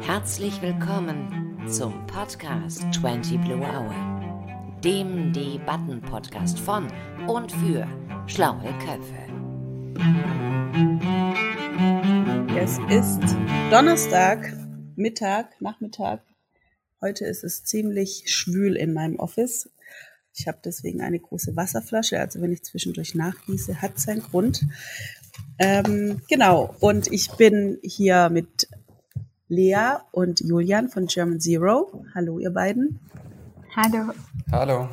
Herzlich willkommen zum Podcast 20 Blue Hour, dem Debatten-Podcast von und für schlaue Köpfe. Es ist Donnerstag, Mittag, Nachmittag. Heute ist es ziemlich schwül in meinem Office. Ich habe deswegen eine große Wasserflasche, also wenn ich zwischendurch nachgieße, hat seinen Grund. Ähm, genau, und ich bin hier mit Lea und Julian von German Zero. Hallo, ihr beiden. Hallo. Hallo.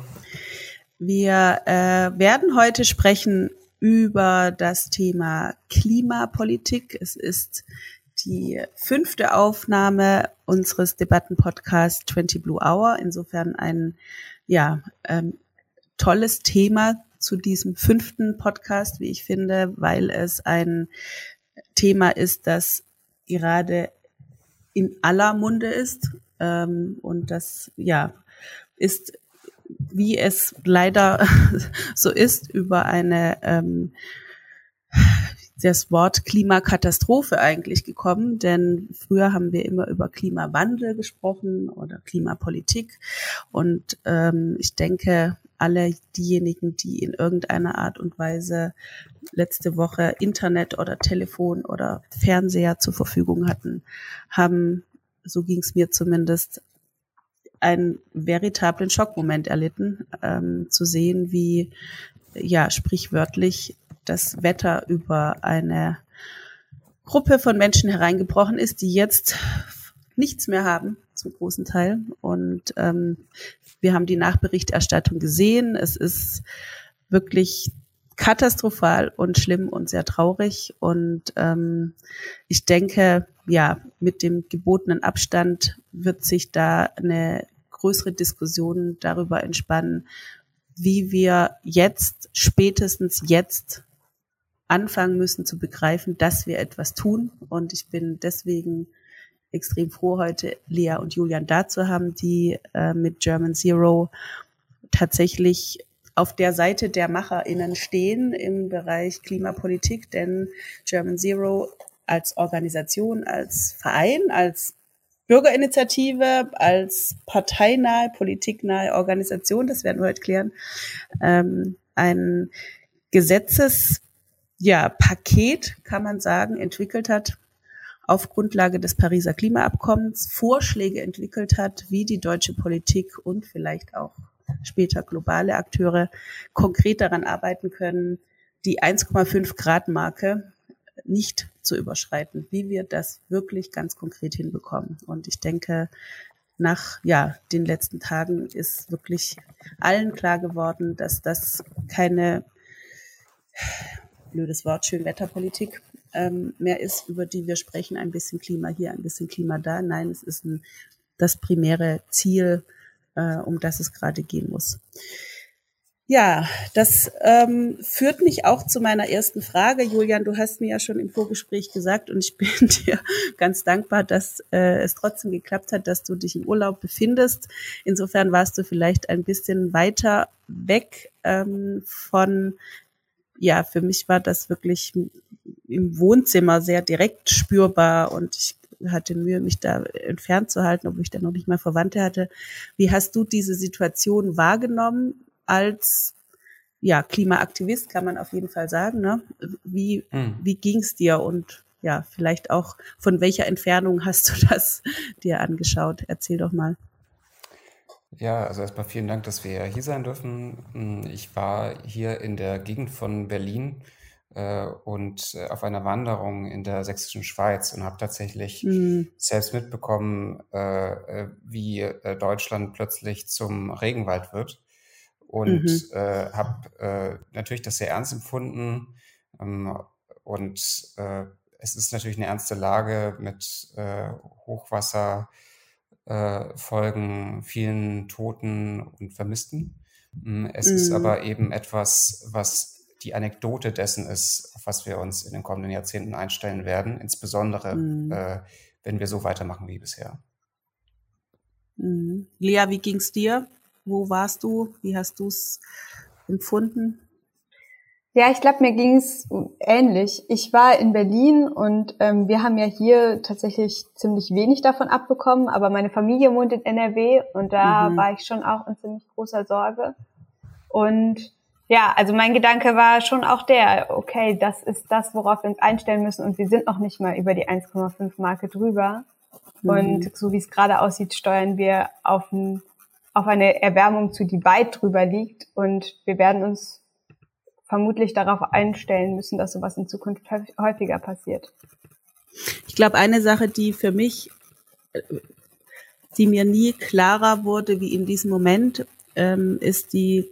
Wir äh, werden heute sprechen über das Thema Klimapolitik. Es ist die fünfte Aufnahme unseres Debattenpodcasts 20 Blue Hour. Insofern ein ja, ähm, tolles Thema zu diesem fünften Podcast, wie ich finde, weil es ein Thema ist, das gerade in aller Munde ist. Ähm, und das, ja, ist, wie es leider so ist, über eine ähm, das Wort Klimakatastrophe eigentlich gekommen, denn früher haben wir immer über Klimawandel gesprochen oder Klimapolitik. Und ähm, ich denke, alle diejenigen, die in irgendeiner Art und Weise letzte Woche Internet oder Telefon oder Fernseher zur Verfügung hatten, haben, so ging es mir zumindest, einen veritablen Schockmoment erlitten, ähm, zu sehen, wie ja sprichwörtlich das Wetter über eine Gruppe von Menschen hereingebrochen ist, die jetzt nichts mehr haben, zum großen Teil. Und ähm, wir haben die Nachberichterstattung gesehen. Es ist wirklich katastrophal und schlimm und sehr traurig. Und ähm, ich denke, ja, mit dem gebotenen Abstand wird sich da eine größere Diskussion darüber entspannen, wie wir jetzt, spätestens jetzt, anfangen müssen zu begreifen, dass wir etwas tun. Und ich bin deswegen extrem froh, heute Lea und Julian da zu haben, die äh, mit German Zero tatsächlich auf der Seite der MacherInnen stehen im Bereich Klimapolitik, denn German Zero als Organisation, als Verein, als Bürgerinitiative, als parteinahe, politiknahe Organisation, das werden wir heute klären, ähm, ein Gesetzes ja, Paket, kann man sagen, entwickelt hat auf Grundlage des Pariser Klimaabkommens, Vorschläge entwickelt hat, wie die deutsche Politik und vielleicht auch später globale Akteure konkret daran arbeiten können, die 1,5 Grad Marke nicht zu überschreiten, wie wir das wirklich ganz konkret hinbekommen. Und ich denke, nach ja, den letzten Tagen ist wirklich allen klar geworden, dass das keine blödes Wort, Schönwetterpolitik ähm, mehr ist, über die wir sprechen, ein bisschen Klima hier, ein bisschen Klima da. Nein, es ist ein, das primäre Ziel, äh, um das es gerade gehen muss. Ja, das ähm, führt mich auch zu meiner ersten Frage. Julian, du hast mir ja schon im Vorgespräch gesagt und ich bin dir ganz dankbar, dass äh, es trotzdem geklappt hat, dass du dich im Urlaub befindest. Insofern warst du vielleicht ein bisschen weiter weg ähm, von ja, für mich war das wirklich im Wohnzimmer sehr direkt spürbar und ich hatte Mühe, mich da entfernt zu halten, obwohl ich da noch nicht mal Verwandte hatte. Wie hast du diese Situation wahrgenommen als ja, Klimaaktivist, kann man auf jeden Fall sagen. Ne? Wie, mhm. wie ging es dir und ja, vielleicht auch von welcher Entfernung hast du das dir angeschaut? Erzähl doch mal. Ja, also erstmal vielen Dank, dass wir hier sein dürfen. Hm, ich war hier in der Gegend von Berlin äh, und äh, auf einer Wanderung in der sächsischen Schweiz und habe tatsächlich mhm. selbst mitbekommen, äh, äh wie äh, Deutschland plötzlich zum Regenwald wird. Und mhm. Äh, habe natürlich das sehr ernst empfunden. Ähm, und es ist natürlich eine ernste Lage mit Hochwasser äh, Folgen, vielen Toten und Vermissten. Mm, es mhm. ist aber eben etwas, was die Anekdote dessen ist, auf was wir uns in den kommenden Jahrzehnten einstellen werden, insbesondere mhm. äh, wenn wir so weitermachen wie bisher. Mhm. Lea, wie ging es dir? Wo warst du? Wie hast du es empfunden? Ja, ich glaube, mir ging es ähnlich. Ich war in Berlin und ähm, wir haben ja hier tatsächlich ziemlich wenig davon abbekommen, aber meine Familie wohnt in NRW und da mhm. war ich schon auch in ziemlich großer Sorge. Und ja, also mein Gedanke war schon auch der, okay, das ist das, worauf wir uns einstellen müssen und wir sind noch nicht mal über die 1,5 Marke drüber. Mhm. Und so wie es gerade aussieht, steuern wir auf, ein, auf eine Erwärmung zu, die weit drüber liegt und wir werden uns vermutlich darauf einstellen müssen, dass sowas in Zukunft häufiger passiert. Ich glaube, eine Sache, die für mich, die mir nie klarer wurde wie in diesem Moment, ähm, ist die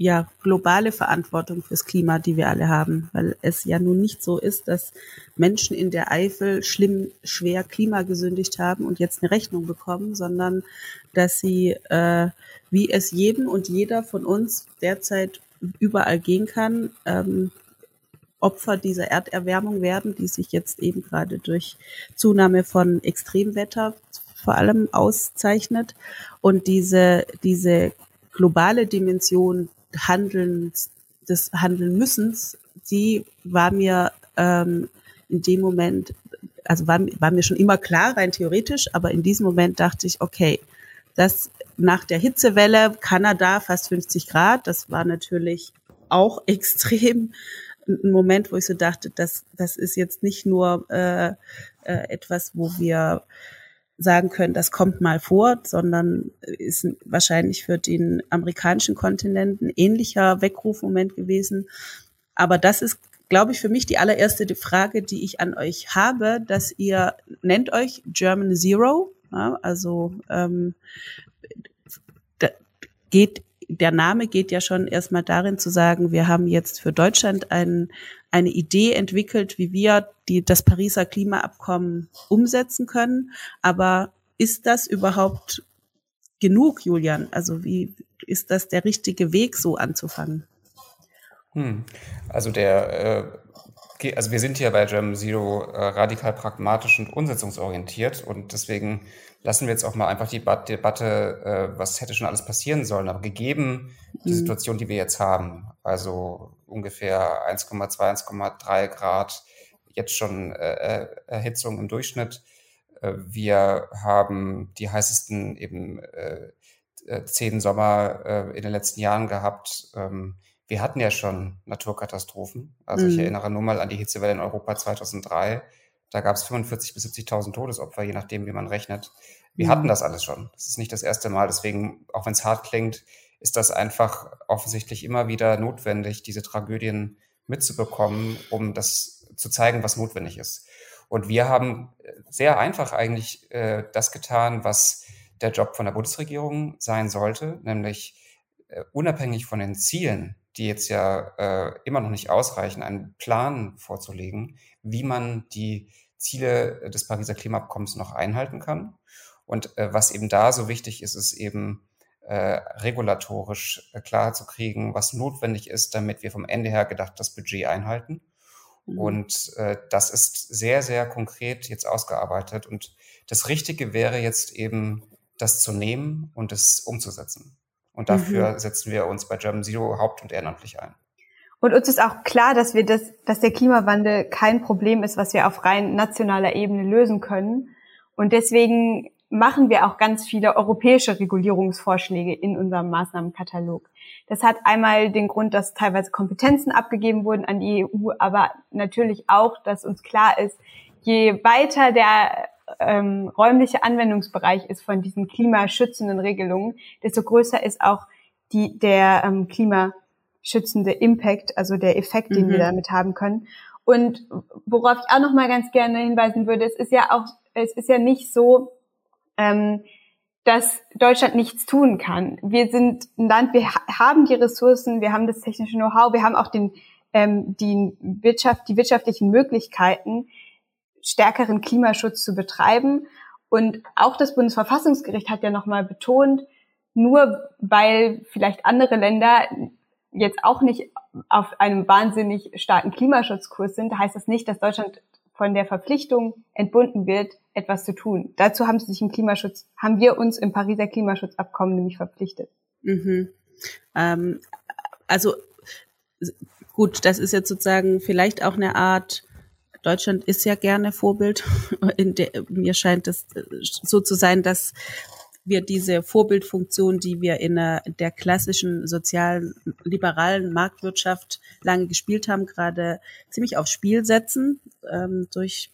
ja, globale Verantwortung fürs Klima, die wir alle haben, weil es ja nun nicht so ist, dass Menschen in der Eifel schlimm, schwer Klima gesündigt haben und jetzt eine Rechnung bekommen, sondern dass sie, äh, wie es jedem und jeder von uns derzeit überall gehen kann, ähm, Opfer dieser Erderwärmung werden, die sich jetzt eben gerade durch Zunahme von Extremwetter vor allem auszeichnet. Und diese, diese globale Dimension Handelns, des Handeln müssens, die war mir ähm, in dem Moment, also war, war mir schon immer klar, rein theoretisch, aber in diesem Moment dachte ich, okay, das nach der Hitzewelle, Kanada fast 50 Grad, das war natürlich auch extrem. Ein Moment, wo ich so dachte, das, das ist jetzt nicht nur äh, äh, etwas, wo wir sagen können, das kommt mal vor, sondern ist wahrscheinlich für den amerikanischen Kontinent ein ähnlicher Weckrufmoment gewesen. Aber das ist, glaube ich, für mich die allererste Frage, die ich an euch habe, dass ihr nennt euch German Zero, ja, also ähm, geht der Name geht ja schon erstmal darin zu sagen, wir haben jetzt für Deutschland ein, eine Idee entwickelt, wie wir die, das Pariser Klimaabkommen umsetzen können. Aber ist das überhaupt genug, Julian? Also wie ist das der richtige Weg, so anzufangen? Hm. Also der äh, also wir sind hier bei German Zero äh, radikal pragmatisch und umsetzungsorientiert und deswegen lassen wir jetzt auch mal einfach die Debatte, äh, was hätte schon alles passieren sollen. Aber gegeben die mhm. Situation, die wir jetzt haben, also ungefähr 1,2, 1,3 Grad, jetzt schon äh, äh, Erhitzung im Durchschnitt. Äh, wir haben die heißesten eben äh, zehn Sommer in den letzten Jahren gehabt. Ähm, wir hatten ja schon Naturkatastrophen. Also mhm. ich erinnere nur mal an die Hitzewelle in Europa 2003 da gab es 45.000 bis 70.000 Todesopfer, je nachdem, wie man rechnet. Wir mhm. hatten das alles schon. Das ist nicht das erste Mal. Deswegen, auch wenn es hart klingt, ist das einfach offensichtlich immer wieder notwendig, diese Tragödien mitzubekommen, um das zu zeigen, was notwendig ist. Und wir haben sehr einfach eigentlich äh, das getan, was der Job von der Bundesregierung sein sollte, nämlich äh, unabhängig von den Zielen, die jetzt ja äh, immer noch nicht ausreichen, einen Plan vorzulegen, wie man die Ziele des Pariser Klimaabkommens noch einhalten kann. Und äh, was eben da so wichtig ist, ist eben äh, regulatorisch äh, klar zu kriegen, was notwendig ist, damit wir vom Ende her gedacht das Budget einhalten. Mhm. Und äh, das ist sehr, sehr konkret jetzt ausgearbeitet. Und das Richtige wäre jetzt eben, das zu nehmen und es umzusetzen. Und dafür mhm. setzen wir uns bei German Zero haupt- und ehrenamtlich ein. Und uns ist auch klar, dass wir das, dass der Klimawandel kein Problem ist, was wir auf rein nationaler Ebene lösen können. Und deswegen machen wir auch ganz viele europäische Regulierungsvorschläge in unserem Maßnahmenkatalog. Das hat einmal den Grund, dass teilweise Kompetenzen abgegeben wurden an die EU, aber natürlich auch, dass uns klar ist, je weiter der ähm, räumliche Anwendungsbereich ist von diesen klimaschützenden Regelungen, desto größer ist auch die, der ähm, Klima schützende Impact, also der Effekt, den mhm. wir damit haben können. Und worauf ich auch noch mal ganz gerne hinweisen würde, es ist ja auch, es ist ja nicht so, ähm, dass Deutschland nichts tun kann. Wir sind ein Land, wir haben die Ressourcen, wir haben das technische Know-how, wir haben auch den, ähm, die Wirtschaft, die wirtschaftlichen Möglichkeiten, stärkeren Klimaschutz zu betreiben. Und auch das Bundesverfassungsgericht hat ja nochmal betont, nur weil vielleicht andere Länder jetzt auch nicht auf einem wahnsinnig starken Klimaschutzkurs sind, heißt das nicht, dass Deutschland von der Verpflichtung entbunden wird, etwas zu tun. Dazu haben sie sich im Klimaschutz, haben wir uns im Pariser Klimaschutzabkommen nämlich verpflichtet. Mhm. Ähm, also gut, das ist jetzt sozusagen vielleicht auch eine Art, Deutschland ist ja gerne Vorbild. Der, mir scheint es so zu sein, dass wir diese Vorbildfunktion, die wir in der, der klassischen sozialen, liberalen Marktwirtschaft lange gespielt haben, gerade ziemlich aufs Spiel setzen ähm, durch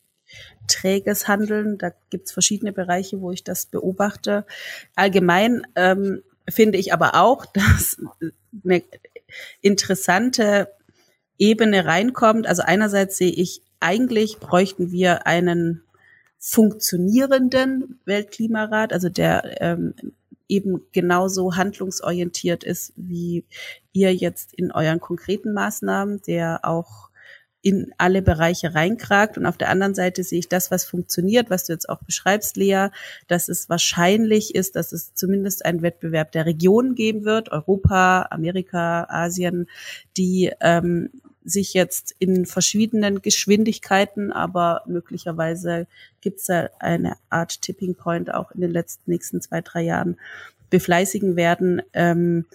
träges Handeln. Da gibt's verschiedene Bereiche, wo ich das beobachte. Allgemein ähm, finde ich aber auch, dass eine interessante Ebene reinkommt. Also einerseits sehe ich, eigentlich bräuchten wir einen funktionierenden Weltklimarat, also der ähm, eben genauso handlungsorientiert ist wie ihr jetzt in euren konkreten Maßnahmen, der auch in alle Bereiche reinkragt. Und auf der anderen Seite sehe ich das, was funktioniert, was du jetzt auch beschreibst, Lea, dass es wahrscheinlich ist, dass es zumindest einen Wettbewerb der Regionen geben wird, Europa, Amerika, Asien, die ähm, sich jetzt in verschiedenen Geschwindigkeiten, aber möglicherweise gibt es da eine Art Tipping Point auch in den letzten nächsten zwei, drei Jahren befleißigen werden, ähm,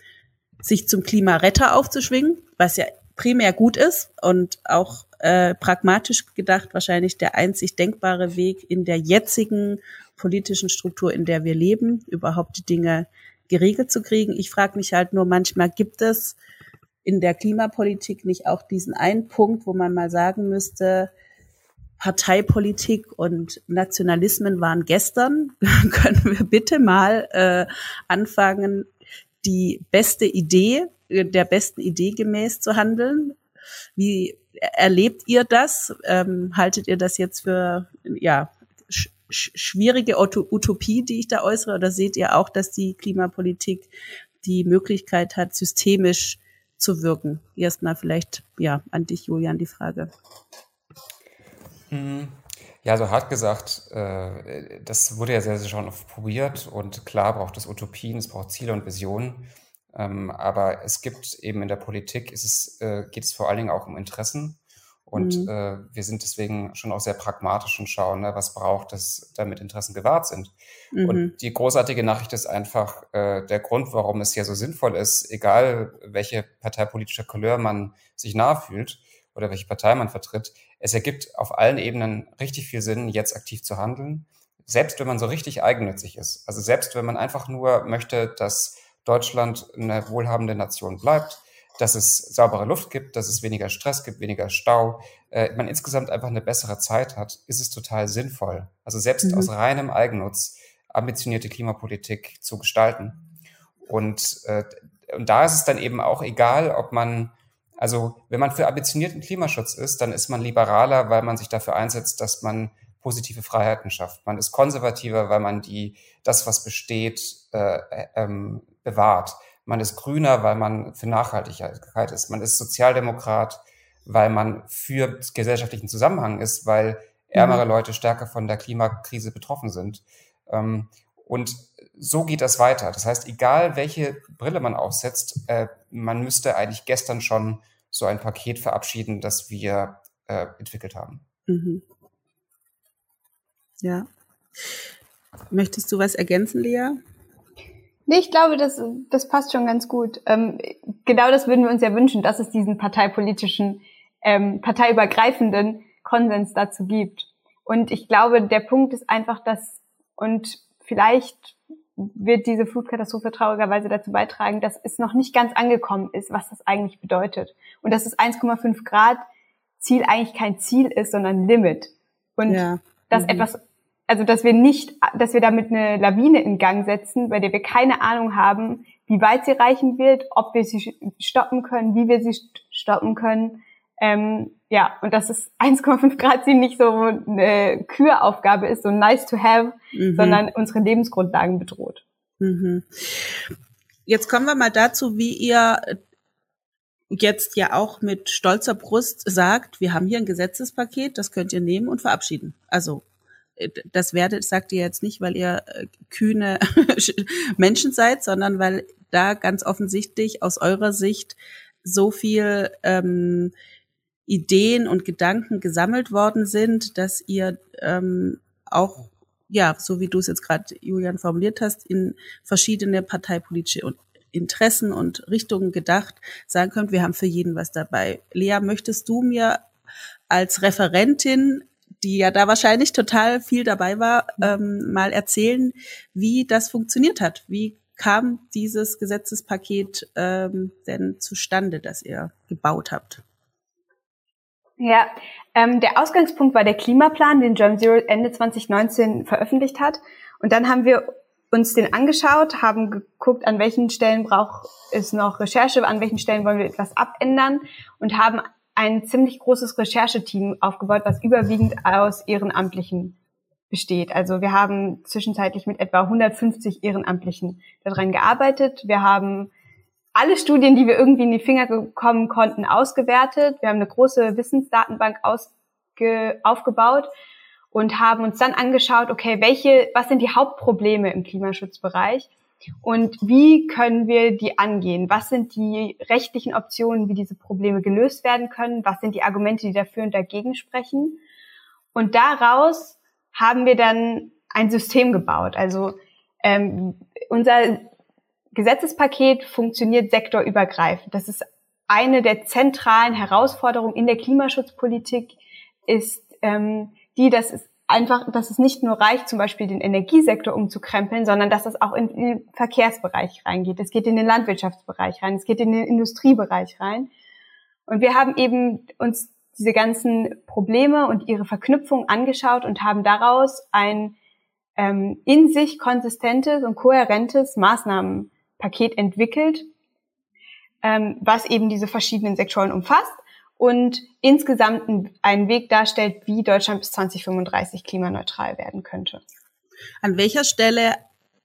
sich zum Klimaretter aufzuschwingen, was ja primär gut ist und auch äh, pragmatisch gedacht wahrscheinlich der einzig denkbare Weg in der jetzigen politischen Struktur, in der wir leben, überhaupt die Dinge geregelt zu kriegen. Ich frage mich halt nur manchmal, gibt es in der Klimapolitik nicht auch diesen einen Punkt, wo man mal sagen müsste, Parteipolitik und Nationalismen waren gestern. Können wir bitte mal äh, anfangen, die beste Idee, der besten Idee gemäß zu handeln? Wie erlebt ihr das? Ähm, haltet ihr das jetzt für ja sch schwierige Utopie, die ich da äußere, oder seht ihr auch, dass die Klimapolitik die Möglichkeit hat, systemisch zu wirken? Erstmal vielleicht ja an dich, Julian, die Frage. Mhm. Ja, so hart gesagt, äh, das wurde ja sehr, sehr schon oft probiert und klar braucht es Utopien, es braucht Ziele und Visionen. Ähm, aber es gibt eben in der Politik, es, äh, geht es vor allen Dingen auch um Interessen. Und mhm. äh, wir sind deswegen schon auch sehr pragmatisch und schauen, ne, was braucht es, damit Interessen gewahrt sind. Mhm. Und die großartige Nachricht ist einfach äh, der Grund, warum es ja so sinnvoll ist, egal welche parteipolitische Couleur man sich nahe fühlt oder welche Partei man vertritt, es ergibt auf allen Ebenen richtig viel Sinn, jetzt aktiv zu handeln. Selbst wenn man so richtig eigennützig ist. Also selbst wenn man einfach nur möchte, dass Deutschland eine wohlhabende Nation bleibt, dass es saubere Luft gibt, dass es weniger Stress gibt, weniger Stau, äh, man insgesamt einfach eine bessere Zeit hat, ist es total sinnvoll. Also selbst mhm. aus reinem Eigennutz ambitionierte Klimapolitik zu gestalten. Und, äh, und da ist es dann eben auch egal, ob man, also wenn man für ambitionierten Klimaschutz ist, dann ist man liberaler, weil man sich dafür einsetzt, dass man positive Freiheiten schafft. Man ist konservativer, weil man die, das, was besteht, äh, äh ähm, bewahrt. Man ist grüner, weil man für Nachhaltigkeit ist. Man ist Sozialdemokrat, weil man für gesellschaftlichen Zusammenhang ist, weil ärmere mhm. Leute stärker von der Klimakrise betroffen sind. Ähm, und so geht das weiter. Das heißt, egal welche Brille man aufsetzt, äh, man müsste eigentlich gestern schon so ein Paket verabschieden, das wir äh, entwickelt haben. Mhm. Ja. Möchtest du was ergänzen, Lea? Nee, ich glaube, das, das passt schon ganz gut. Ähm, genau das würden wir uns ja wünschen, dass es diesen parteipolitischen, ähm, parteiübergreifenden Konsens dazu gibt. Und ich glaube, der Punkt ist einfach, dass, und vielleicht wird diese Flutkatastrophe traurigerweise dazu beitragen, dass es noch nicht ganz angekommen ist, was das eigentlich bedeutet. Und dass das 1,5 Grad Ziel eigentlich kein Ziel ist, sondern Limit. Und ja. dass mhm. etwas also dass wir nicht, dass wir damit eine Lawine in Gang setzen, bei der wir keine Ahnung haben, wie weit sie reichen wird, ob wir sie stoppen können, wie wir sie stoppen können. Ähm, ja, und dass es 1,5 Grad Ziel nicht so eine Küraufgabe ist, so nice to have, mhm. sondern unsere Lebensgrundlagen bedroht. Mhm. Jetzt kommen wir mal dazu, wie ihr jetzt ja auch mit stolzer Brust sagt, wir haben hier ein Gesetzespaket, das könnt ihr nehmen und verabschieden. Also das werdet, sagt ihr jetzt nicht, weil ihr äh, kühne Menschen seid, sondern weil da ganz offensichtlich aus eurer Sicht so viel ähm, Ideen und Gedanken gesammelt worden sind, dass ihr ähm, auch, ja, so wie du es jetzt gerade, Julian, formuliert hast, in verschiedene parteipolitische Interessen und Richtungen gedacht, sagen könnt, wir haben für jeden was dabei. Lea, möchtest du mir als Referentin, die ja da wahrscheinlich total viel dabei war, ähm, mal erzählen, wie das funktioniert hat? Wie kam dieses Gesetzespaket ähm, denn zustande, das ihr gebaut habt? Ja, ähm, der Ausgangspunkt war der Klimaplan, den Germ Zero Ende 2019 veröffentlicht hat. Und dann haben wir uns den angeschaut, haben geguckt, an welchen Stellen braucht es noch Recherche, an welchen Stellen wollen wir etwas abändern und haben ein ziemlich großes Rechercheteam aufgebaut, was überwiegend aus Ehrenamtlichen besteht. Also wir haben zwischenzeitlich mit etwa 150 Ehrenamtlichen daran gearbeitet. Wir haben alle Studien, die wir irgendwie in die Finger bekommen konnten, ausgewertet. Wir haben eine große Wissensdatenbank aufgebaut und haben uns dann angeschaut, okay, welche, was sind die Hauptprobleme im Klimaschutzbereich und wie können wir die angehen? Was sind die rechtlichen Optionen, wie diese Probleme gelöst werden können? Was sind die Argumente, die dafür und dagegen sprechen? Und daraus haben wir dann ein System gebaut. Also ähm, unser Gesetzespaket funktioniert sektorübergreifend. Das ist eine der zentralen Herausforderungen in der Klimaschutzpolitik, ist ähm, die, dass es einfach, dass es nicht nur reicht, zum Beispiel den Energiesektor umzukrempeln, sondern dass es auch in den Verkehrsbereich reingeht. Es geht in den Landwirtschaftsbereich rein, es geht in den Industriebereich rein. Und wir haben eben uns diese ganzen Probleme und ihre Verknüpfung angeschaut und haben daraus ein ähm, in sich konsistentes und kohärentes Maßnahmenpaket entwickelt, ähm, was eben diese verschiedenen Sektoren umfasst und insgesamt einen Weg darstellt, wie Deutschland bis 2035 klimaneutral werden könnte. An welcher Stelle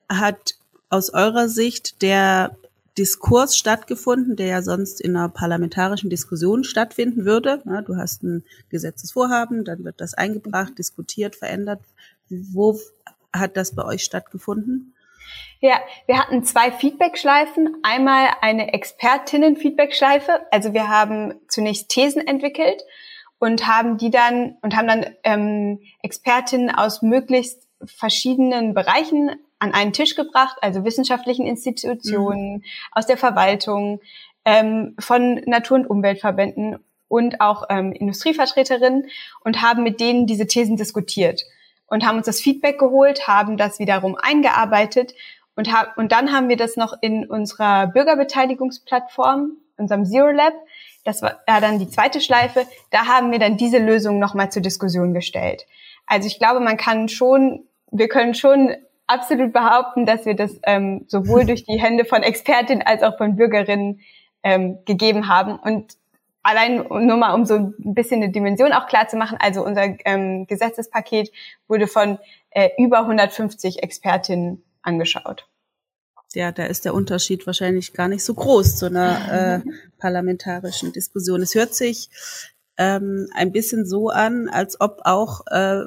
hat aus eurer Sicht der Diskurs stattgefunden, der ja sonst in einer parlamentarischen Diskussion stattfinden würde. du hast ein Gesetzesvorhaben, dann wird das eingebracht, diskutiert, verändert. Wo hat das bei euch stattgefunden? Ja, wir hatten zwei Feedback-Schleifen. Einmal eine Expertinnen-Feedback-Schleife. Also wir haben zunächst Thesen entwickelt und haben die dann und haben dann ähm, Expertinnen aus möglichst verschiedenen Bereichen an einen Tisch gebracht, also wissenschaftlichen Institutionen, mhm. aus der Verwaltung, ähm, von Natur- und Umweltverbänden und auch ähm, Industrievertreterinnen und haben mit denen diese Thesen diskutiert und haben uns das Feedback geholt, haben das wiederum eingearbeitet und, hab, und dann haben wir das noch in unserer Bürgerbeteiligungsplattform, unserem Zero Lab, das war dann die zweite Schleife, da haben wir dann diese Lösung nochmal zur Diskussion gestellt. Also ich glaube, man kann schon, wir können schon absolut behaupten, dass wir das ähm, sowohl durch die Hände von Expertinnen als auch von Bürgerinnen ähm, gegeben haben. Und allein nur mal, um so ein bisschen eine Dimension auch klar zu machen, also unser ähm, Gesetzespaket wurde von äh, über 150 Expertinnen angeschaut. Ja, da ist der Unterschied wahrscheinlich gar nicht so groß zu einer äh, parlamentarischen Diskussion. Es hört sich ähm, ein bisschen so an, als ob auch äh,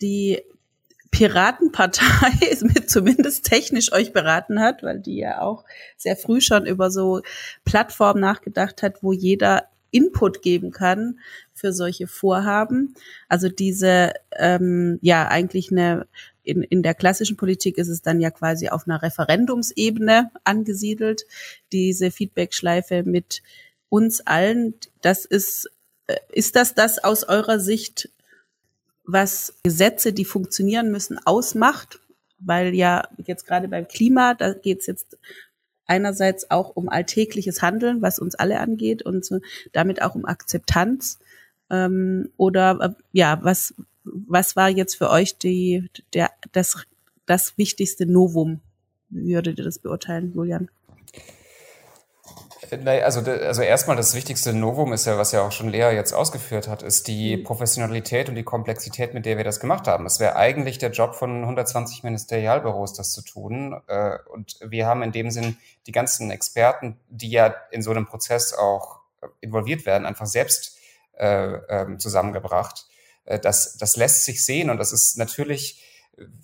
die Piratenpartei mit zumindest technisch euch beraten hat, weil die ja auch sehr früh schon über so Plattformen nachgedacht hat, wo jeder Input geben kann für solche Vorhaben. Also diese, ähm, ja, eigentlich eine, in, in der klassischen Politik ist es dann ja quasi auf einer Referendumsebene angesiedelt, diese Feedback-Schleife mit uns allen. Das ist, äh, ist das das aus eurer Sicht, was Gesetze, die funktionieren müssen, ausmacht? Weil ja jetzt gerade beim Klima, da geht es jetzt einerseits auch um alltägliches Handeln, was uns alle angeht und so, damit auch um Akzeptanz. Ähm, oder äh, ja, was was war jetzt für euch die der das das wichtigste Novum? Wie würdet ihr das beurteilen, Julian? Also, also erstmal das wichtigste Novum ist ja, was ja auch schon Lea jetzt ausgeführt hat, ist die mhm. Professionalität und die Komplexität, mit der wir das gemacht haben. Es wäre eigentlich der Job von 120 Ministerialbüros, das zu tun. Äh, und wir haben in dem Sinn die ganzen Experten, die ja in so einem Prozess auch involviert werden, einfach selbst äh, ähm, zusammengebracht. Äh, das, das lässt sich sehen und das ist natürlich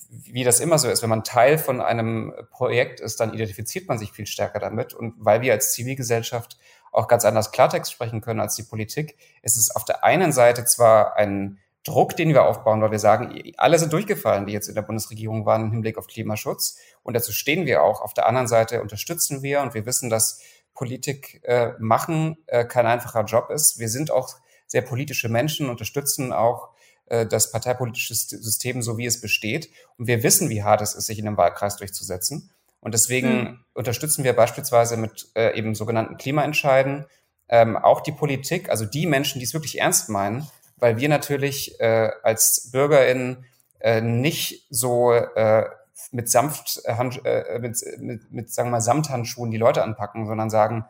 wie das immer so ist, wenn man Teil von einem Projekt ist, dann identifiziert man sich viel stärker damit. Und weil wir als Zivilgesellschaft auch ganz anders Klartext sprechen können als die Politik, ist es auf der einen Seite zwar ein Druck, den wir aufbauen, weil wir sagen, alle sind durchgefallen, die jetzt in der Bundesregierung waren im Hinblick auf Klimaschutz. Und dazu stehen wir auch. Auf der anderen Seite unterstützen wir und wir wissen, dass Politik äh, machen äh, kein einfacher Job ist. Wir sind auch sehr politische Menschen, unterstützen auch das parteipolitische System, so wie es besteht. Und wir wissen, wie hart es ist, sich in einem Wahlkreis durchzusetzen. Und deswegen mhm. unterstützen wir beispielsweise mit äh, eben sogenannten Klimaentscheiden ähm, auch die Politik, also die Menschen, die es wirklich ernst meinen, weil wir natürlich äh, als BürgerInnen äh, nicht so äh, mit sanft äh, mit, mit, mit, sagen wir mal, Samthandschuhen die Leute anpacken, sondern sagen,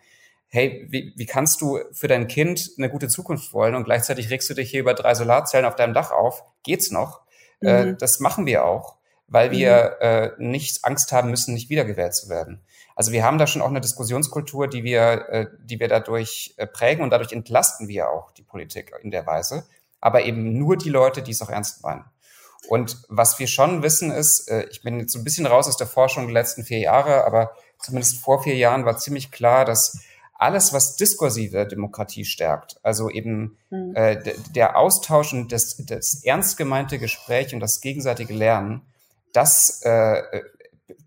hey, wie, wie kannst du für dein Kind eine gute Zukunft wollen und gleichzeitig regst du dich hier über drei Solarzellen auf deinem Dach auf? Geht's noch? Äh, mhm. Äh, das machen wir auch, weil wir mhm. äh, nicht Angst haben müssen, nicht wiedergewählt zu werden. Also wir haben da schon auch eine Diskussionskultur, die wir, äh, die wir dadurch äh, prägen und dadurch entlasten wir auch die Politik in der Weise, aber eben nur die Leute, die es auch ernst meinen. Und was wir schon wissen ist, äh, ich bin jetzt so ein bisschen raus aus der Forschung der letzten vier Jahre, aber zumindest vor vier Jahren war ziemlich klar, dass alles, was diskursive Demokratie stärkt, also eben mhm. äh, der Austausch und das, das ernst gemeinte Gespräch und das gegenseitige Lernen, das äh,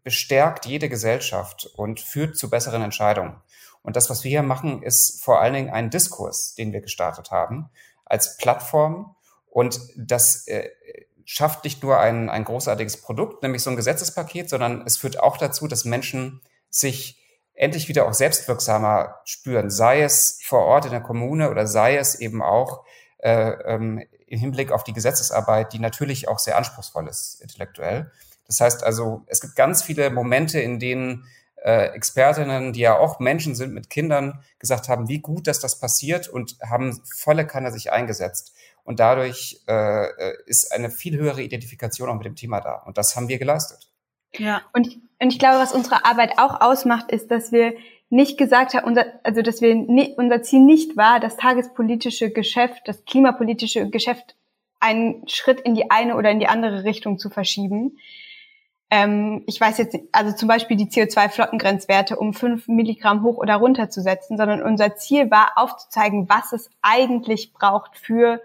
bestärkt jede Gesellschaft und führt zu besseren Entscheidungen. Und das, was wir hier machen, ist vor allen Dingen ein Diskurs, den wir gestartet haben, als Plattform. Und das äh, schafft nicht nur ein, ein großartiges Produkt, nämlich so ein Gesetzespaket, sondern es führt auch dazu, dass Menschen sich endlich wieder auch selbstwirksamer spüren, sei es vor Ort in der Kommune oder sei es eben auch äh, ähm, im Hinblick auf die Gesetzesarbeit, die natürlich auch sehr anspruchsvoll ist intellektuell. Das heißt also, es gibt ganz viele Momente, in denen äh, Expertinnen, die ja auch Menschen sind mit Kindern, gesagt haben, wie gut, dass das passiert und haben volle Kanne sich eingesetzt. Und dadurch äh, äh, ist eine viel höhere Identifikation auch mit dem Thema da. Und das haben wir geleistet. Ja, und ich, und ich glaube, was unsere Arbeit auch ausmacht, ist, dass wir nicht gesagt haben, unser, also dass wir nicht, unser Ziel nicht war, das tagespolitische Geschäft, das klimapolitische Geschäft einen Schritt in die eine oder in die andere Richtung zu verschieben, ähm, ich weiß jetzt, also zum Beispiel die CO2-Flottengrenzwerte um fünf Milligramm hoch oder runter zu setzen, sondern unser Ziel war aufzuzeigen, was es eigentlich braucht für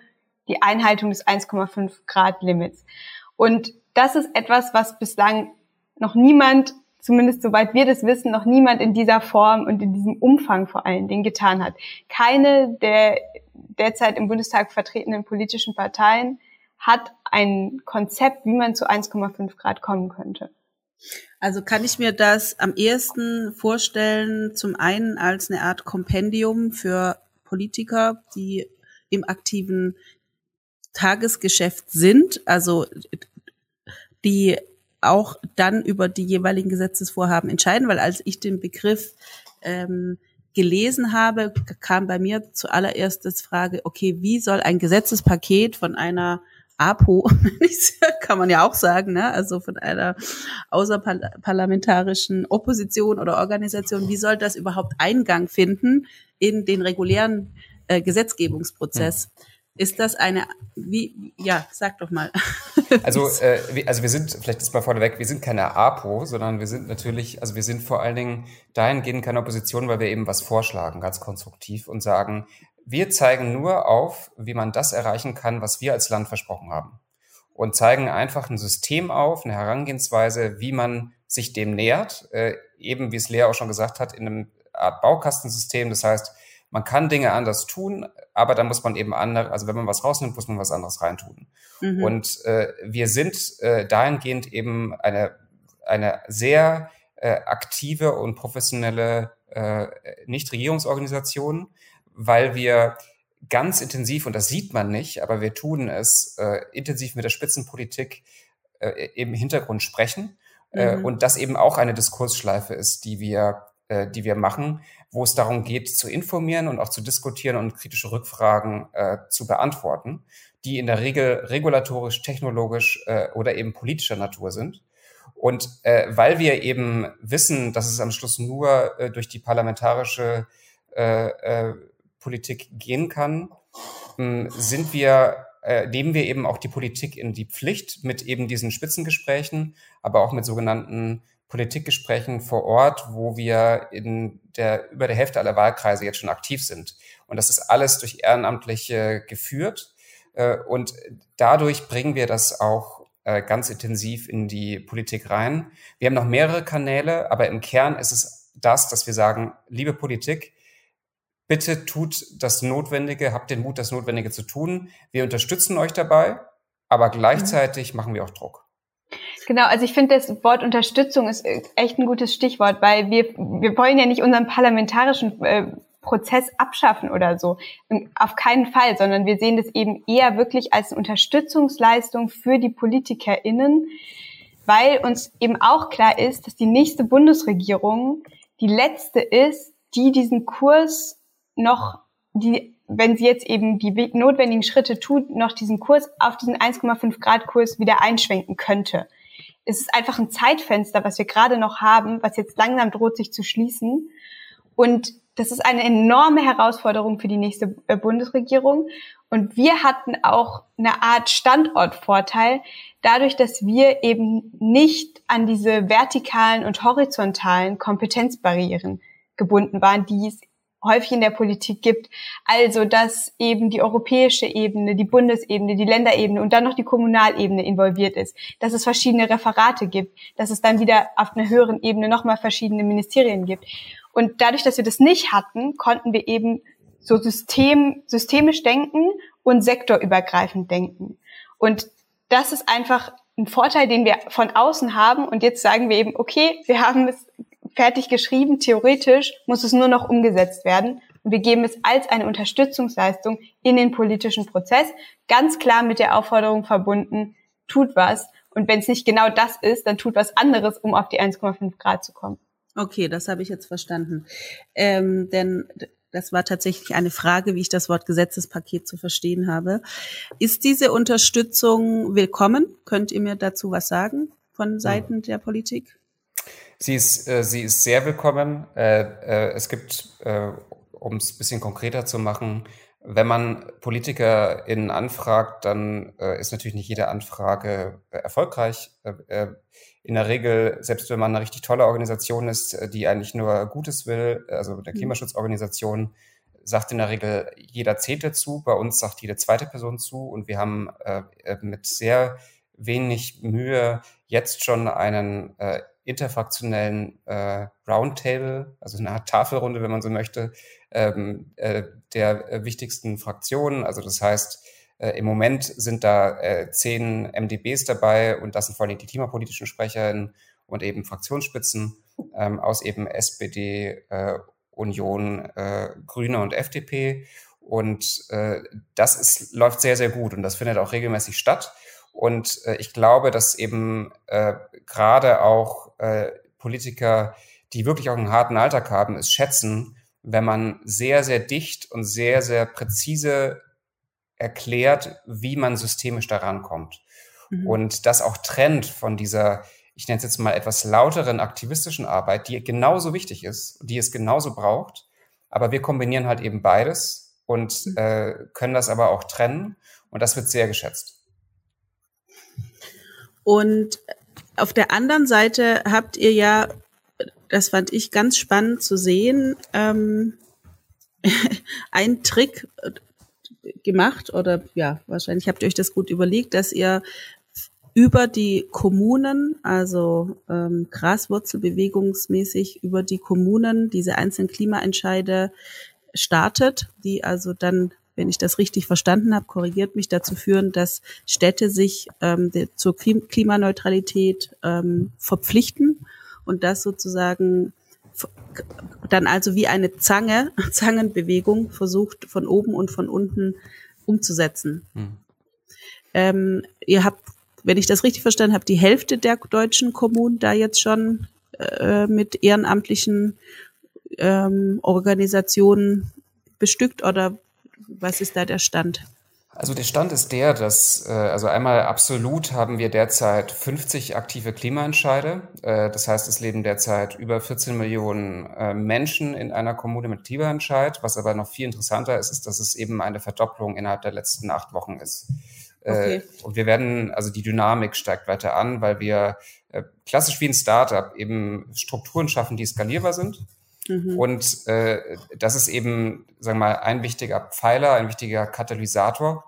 die Einhaltung des 1,5 Grad Limits. Und das ist etwas, was bislang noch niemand, zumindest soweit wir das wissen, noch niemand in dieser Form und in diesem Umfang vor allen Dingen getan hat. Keine der derzeit im Bundestag vertretenen politischen Parteien hat ein Konzept, wie man zu 1,5 Grad kommen könnte. Also kann ich mir das am ehesten vorstellen, zum einen als eine Art Kompendium für Politiker, die im aktiven Tagesgeschäft sind, also die auch dann über die jeweiligen Gesetzesvorhaben entscheiden, weil als ich den Begriff ähm, gelesen habe, kam bei mir zuallererst das Frage, okay, wie soll ein Gesetzespaket von einer APO, kann man ja auch sagen, ne? also von einer außerparlamentarischen Opposition oder Organisation, wie soll das überhaupt Eingang finden in den regulären äh, Gesetzgebungsprozess? Hm. Ist das eine, wie, ja, sag doch mal. Also, äh, also wir sind, vielleicht ist mal vorneweg, wir sind keine APO, sondern wir sind natürlich, also wir sind vor allen Dingen dahingehend keine Opposition, weil wir eben was vorschlagen, ganz konstruktiv und sagen, wir zeigen nur auf, wie man das erreichen kann, was wir als Land versprochen haben. Und zeigen einfach ein System auf, eine Herangehensweise, wie man sich dem nähert. Äh, eben, wie es Lea auch schon gesagt hat, in einem Art Baukastensystem. Das heißt, man kann Dinge anders tun, aber dann muss man eben andere, also wenn man was rausnimmt, muss man was anderes reintun. Mhm. Und äh, wir sind äh, dahingehend eben eine, eine sehr äh, aktive und professionelle äh, Nichtregierungsorganisation, weil wir ganz intensiv, und das sieht man nicht, aber wir tun es, äh, intensiv mit der Spitzenpolitik äh, im Hintergrund sprechen. Äh, mhm. und das eben auch eine Diskursschleife ist, die wir, äh, die wir machen, wo es darum geht, zu informieren und auch zu diskutieren und kritische Rückfragen äh, zu beantworten, die in der Regel regulatorisch, technologisch äh, oder eben politischer Natur sind. Und äh, weil wir eben wissen, dass es am Schluss nur äh, durch die parlamentarische äh, äh, Politik gehen kann, ähm, sind wir, äh, nehmen wir eben auch die Politik in die Pflicht mit eben diesen Spitzengesprächen, aber auch mit sogenannten Politikgesprächen vor Ort, wo wir in der, über der Hälfte aller Wahlkreise jetzt schon aktiv sind. Und das ist alles durch Ehrenamtliche geführt. Äh, und dadurch bringen wir das auch äh, ganz intensiv in die Politik rein. Wir haben noch mehrere Kanäle, aber im Kern ist es das, dass wir sagen, liebe Politik, bitte tut das Notwendige, habt den Mut, das Notwendige zu tun. Wir unterstützen euch dabei, aber gleichzeitig mhm. machen wir auch Druck. Genau, also ich finde, das Wort Unterstützung ist echt ein gutes Stichwort, weil wir, wir wollen ja nicht unseren parlamentarischen äh, Prozess abschaffen oder so. Auf keinen Fall, sondern wir sehen das eben eher wirklich als Unterstützungsleistung für die PolitikerInnen, weil uns eben auch klar ist, dass die nächste Bundesregierung die letzte ist, die diesen Kurs noch, die, wenn sie jetzt eben die notwendigen Schritte tut, noch diesen Kurs auf diesen 1,5 Grad Kurs wieder einschwenken könnte. Es ist einfach ein Zeitfenster, was wir gerade noch haben, was jetzt langsam droht sich zu schließen. Und das ist eine enorme Herausforderung für die nächste äh, Bundesregierung. Und wir hatten auch eine Art Standortvorteil, dadurch, dass wir eben nicht an diese vertikalen und horizontalen Kompetenzbarrieren gebunden waren, die es häufig in der Politik gibt. Also, dass eben die europäische Ebene, die Bundesebene, die Länderebene und dann noch die Kommunalebene involviert ist, dass es verschiedene Referate gibt, dass es dann wieder auf einer höheren Ebene nochmal verschiedene Ministerien gibt. Und dadurch, dass wir das nicht hatten, konnten wir eben so System, systemisch denken und sektorübergreifend denken. Und das ist einfach ein Vorteil, den wir von außen haben. Und jetzt sagen wir eben, okay, wir haben es fertig geschrieben, theoretisch muss es nur noch umgesetzt werden. Und wir geben es als eine Unterstützungsleistung in den politischen Prozess, ganz klar mit der Aufforderung verbunden, tut was. Und wenn es nicht genau das ist, dann tut was anderes, um auf die 1,5 Grad zu kommen. Okay, das habe ich jetzt verstanden. Ähm, denn das war tatsächlich eine Frage, wie ich das Wort Gesetzespaket zu verstehen habe. Ist diese Unterstützung willkommen? Könnt ihr mir dazu was sagen von Seiten der Politik? Sie ist, äh, sie ist sehr willkommen. Äh, äh, es gibt, äh, um es ein bisschen konkreter zu machen, wenn man PolitikerInnen anfragt, dann äh, ist natürlich nicht jede Anfrage äh, erfolgreich. Äh, in der Regel, selbst wenn man eine richtig tolle Organisation ist, äh, die eigentlich nur Gutes will, also der mhm. Klimaschutzorganisation, sagt in der Regel jeder Zehnte zu. Bei uns sagt jede zweite Person zu. Und wir haben äh, äh, mit sehr wenig Mühe jetzt schon einen äh, interfraktionellen äh, Roundtable, also eine Art Tafelrunde, wenn man so möchte, ähm, äh, der wichtigsten Fraktionen. Also das heißt, äh, Im Moment sind da äh, zehn MDBs dabei und das sind vor allem die klimapolitischen Sprecherinnen und eben Fraktionsspitzen ähm, aus eben SPD, äh, Union, äh, Grüne und FDP. Und äh, das ist, läuft sehr, sehr gut und das findet auch regelmäßig statt. Und äh, ich glaube, dass eben äh, gerade auch äh, Politiker, die wirklich auch einen harten Alltag haben, es schätzen, wenn man sehr, sehr dicht und sehr, sehr präzise erklärt, wie man systemisch daran kommt. Mhm. Und das auch trennt von dieser, ich nenne es jetzt mal etwas lauteren aktivistischen Arbeit, die genauso wichtig ist, die es genauso braucht. Aber wir kombinieren halt eben beides und mhm. äh, können das aber auch trennen. Und das wird sehr geschätzt. Und auf der anderen Seite habt ihr ja, das fand ich ganz spannend zu sehen, ähm, ein Trick, gemacht oder ja, wahrscheinlich habt ihr euch das gut überlegt, dass ihr über die Kommunen, also ähm, Graswurzelbewegungsmäßig über die Kommunen diese einzelnen Klimaentscheide startet, die also dann, wenn ich das richtig verstanden habe, korrigiert mich dazu führen, dass Städte sich ähm, zur Klimaneutralität ähm, verpflichten und das sozusagen dann also wie eine Zange, Zangenbewegung versucht von oben und von unten umzusetzen. Hm. Ähm, ihr habt, wenn ich das richtig verstanden habe, die Hälfte der deutschen Kommunen da jetzt schon äh, mit ehrenamtlichen ähm, Organisationen bestückt oder was ist da der Stand? Also der Stand ist der, dass, äh, also einmal absolut haben wir derzeit 50 aktive Klimaentscheide. Äh, das heißt, es leben derzeit über 14 Millionen äh, Menschen in einer Kommune mit Klimaentscheid. Was aber noch viel interessanter ist, ist, dass es eben eine Verdopplung innerhalb der letzten acht Wochen ist. Okay. Und wir werden, also die Dynamik steigt weiter an, weil wir klassisch wie ein Startup eben Strukturen schaffen, die skalierbar sind. Mhm. Und äh, das ist eben, sagen wir mal, ein wichtiger Pfeiler, ein wichtiger Katalysator.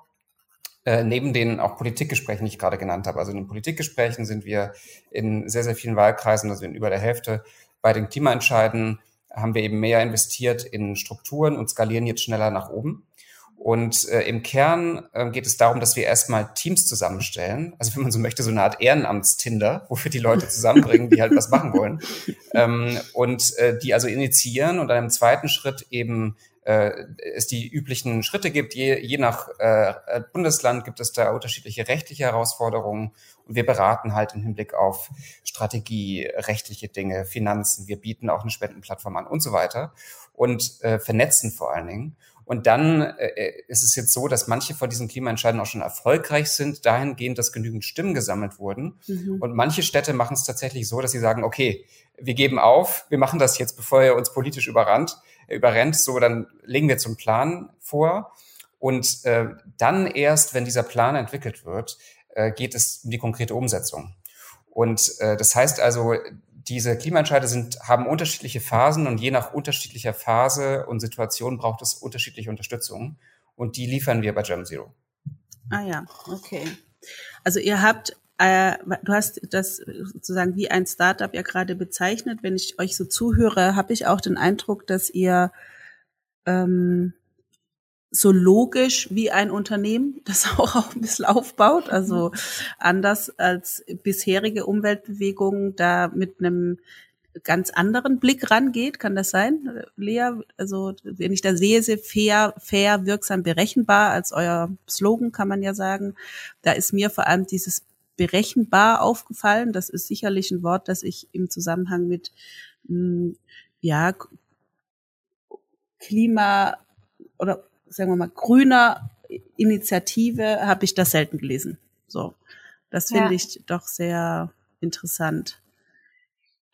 äh, neben den auch Politikgesprächen, die ich gerade genannt habe. Also in den Politikgesprächen sind wir in sehr, sehr vielen Wahlkreisen, also in über der Hälfte, bei den Klimaentscheiden haben wir eben mehr investiert in Strukturen und skalieren jetzt schneller nach oben. Und äh, im Kern äh, geht es darum, dass wir erstmal Teams zusammenstellen. Also wenn man so möchte, so eine Art Ehrenamtstinder, wofür die Leute zusammenbringen, die halt was machen wollen. Ähm, und äh, die also initiieren und dann im zweiten Schritt eben äh, es die üblichen Schritte gibt. Je, je nach äh, Bundesland gibt es da unterschiedliche rechtliche Herausforderungen und wir beraten halt im Hinblick auf Strategie, rechtliche Dinge, Finanzen. Wir bieten auch eine Spendenplattform an und so weiter und äh, vernetzen vor allen Dingen. Und dann äh, ist es jetzt so, dass manche von diesen Klimaentscheiden auch schon erfolgreich sind, dahingehend, dass genügend Stimmen gesammelt wurden. Mhm. Und manche Städte machen es tatsächlich so, dass sie sagen, okay, wir geben auf, wir machen das jetzt, bevor er uns politisch überrannt, überrennt, so dann legen wir zum Plan vor. Und äh, dann erst, wenn dieser Plan entwickelt wird, äh, geht es um die konkrete Umsetzung. Und äh, das heißt also, diese Klimaentscheide sind, haben unterschiedliche Phasen und je nach unterschiedlicher Phase und Situation braucht es unterschiedliche Unterstützung. Und die liefern wir bei Germ Zero. Ah ja, okay. Also ihr habt, äh, du hast das sozusagen wie ein Startup ja gerade bezeichnet. Wenn ich euch so zuhöre, habe ich auch den Eindruck, dass ihr ähm, so logisch wie ein Unternehmen das auch, auch ein bisschen aufbaut. Also anders als bisherige Umweltbewegungen da mit einem ganz anderen Blick rangeht. Kann das sein, Lea? Also wenn ich da sehe, sehr fair, fair, wirksam, berechenbar als euer Slogan, kann man ja sagen. Da ist mir vor allem dieses berechenbar aufgefallen. Das ist sicherlich ein Wort, das ich im Zusammenhang mit hm, ja Klima oder sagen wir mal, grüner Initiative habe ich das selten gelesen. So, das finde ja. ich doch sehr interessant.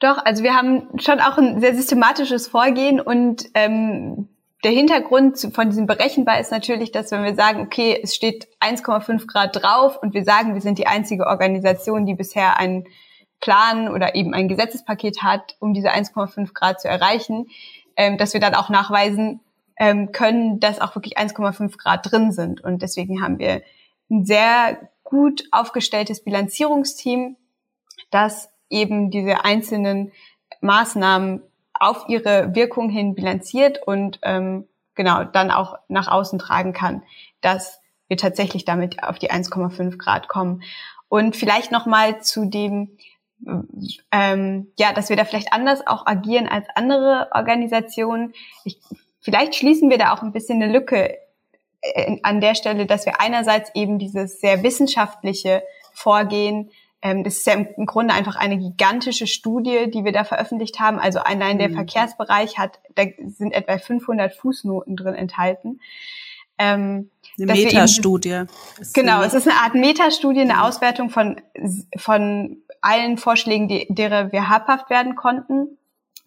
Doch, also wir haben schon auch ein sehr systematisches Vorgehen und ähm, der Hintergrund von diesem Berechenbar ist natürlich, dass wenn wir sagen, okay, es steht 1,5 Grad drauf und wir sagen, wir sind die einzige Organisation, die bisher einen Plan oder eben ein Gesetzespaket hat, um diese 1,5 Grad zu erreichen, ähm, dass wir dann auch nachweisen, ähm, können, dass auch wirklich 1,5 Grad drin sind. Und deswegen haben wir ein sehr gut aufgestelltes Bilanzierungsteam, das eben diese einzelnen Maßnahmen auf ihre Wirkung hin bilanziert und ähm, genau dann auch nach außen tragen kann, dass wir tatsächlich damit auf die 1,5 Grad kommen. Und vielleicht noch mal zu dem, ähm, ja, dass wir da vielleicht anders auch agieren als andere Organisationen. Ich vielleicht schließen wir da auch ein bisschen eine Lücke äh, an der Stelle, dass wir einerseits eben dieses sehr wissenschaftliche Vorgehen, ähm, das ist ja im Grunde einfach eine gigantische Studie, die wir da veröffentlicht haben. Also allein der mhm. Verkehrsbereich hat, da sind etwa 500 Fußnoten drin enthalten. Ähm, eine Metastudie. Genau, es ist eine Art Metastudie, eine Auswertung von, von allen Vorschlägen, die, derer wir habhaft werden konnten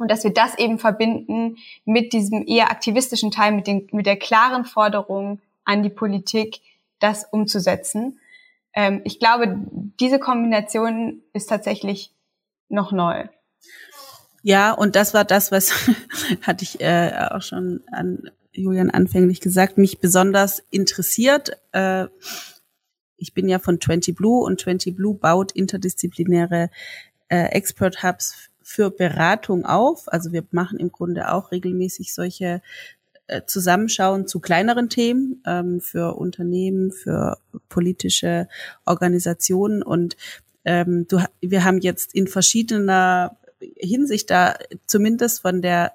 und dass wir das eben verbinden mit diesem eher aktivistischen Teil, mit, den, mit der klaren Forderung an die Politik, das umzusetzen. Ähm, ich glaube, diese Kombination ist tatsächlich noch neu. Ja, und das war das, was hatte ich äh, auch schon an Julian anfänglich gesagt, mich besonders interessiert. Äh, ich bin ja von 20 Blue und 20 Blue baut interdisziplinäre äh, Expert Hubs für Beratung auf. Also wir machen im Grunde auch regelmäßig solche äh, Zusammenschauen zu kleineren Themen ähm, für Unternehmen, für politische Organisationen. Und ähm, du, wir haben jetzt in verschiedener Hinsicht da zumindest von der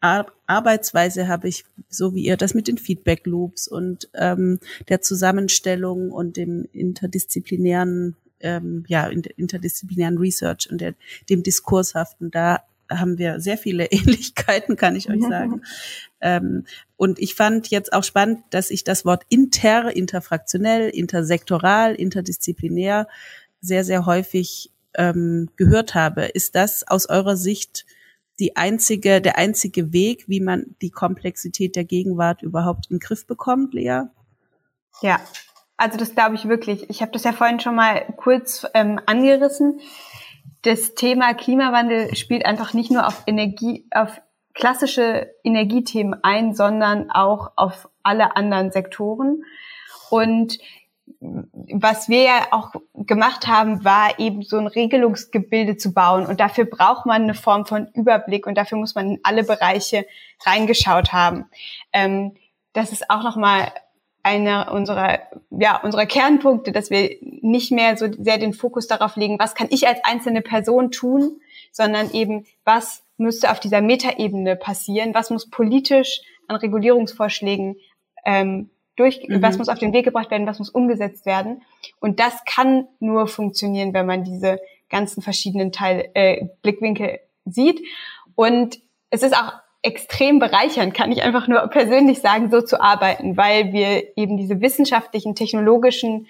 Ar Arbeitsweise habe ich, so wie ihr das mit den Feedback Loops und ähm, der Zusammenstellung und dem interdisziplinären ähm, ja, interdisziplinären Research und der, dem Diskurshaften, da haben wir sehr viele Ähnlichkeiten, kann ich euch sagen. ähm, und ich fand jetzt auch spannend, dass ich das Wort inter, interfraktionell, intersektoral, interdisziplinär sehr, sehr häufig ähm, gehört habe. Ist das aus eurer Sicht die einzige, der einzige Weg, wie man die Komplexität der Gegenwart überhaupt in den Griff bekommt, Lea? Ja, also das glaube ich wirklich. Ich habe das ja vorhin schon mal kurz ähm, angerissen. Das Thema Klimawandel spielt einfach nicht nur auf Energie, auf klassische Energiethemen ein, sondern auch auf alle anderen Sektoren. Und was wir ja auch gemacht haben, war eben so ein Regelungsgebilde zu bauen. Und dafür braucht man eine Form von Überblick und dafür muss man in alle Bereiche reingeschaut haben. Ähm, das ist auch nochmal einer unserer, ja, unserer Kernpunkte, dass wir nicht mehr so sehr den Fokus darauf legen, was kann ich als einzelne Person tun, sondern eben, was müsste auf dieser Metaebene passieren, was muss politisch an Regulierungsvorschlägen ähm, durch, mhm. was muss auf den Weg gebracht werden, was muss umgesetzt werden. Und das kann nur funktionieren, wenn man diese ganzen verschiedenen Teil, äh, Blickwinkel sieht. Und es ist auch extrem bereichernd, kann ich einfach nur persönlich sagen, so zu arbeiten, weil wir eben diese wissenschaftlichen, technologischen,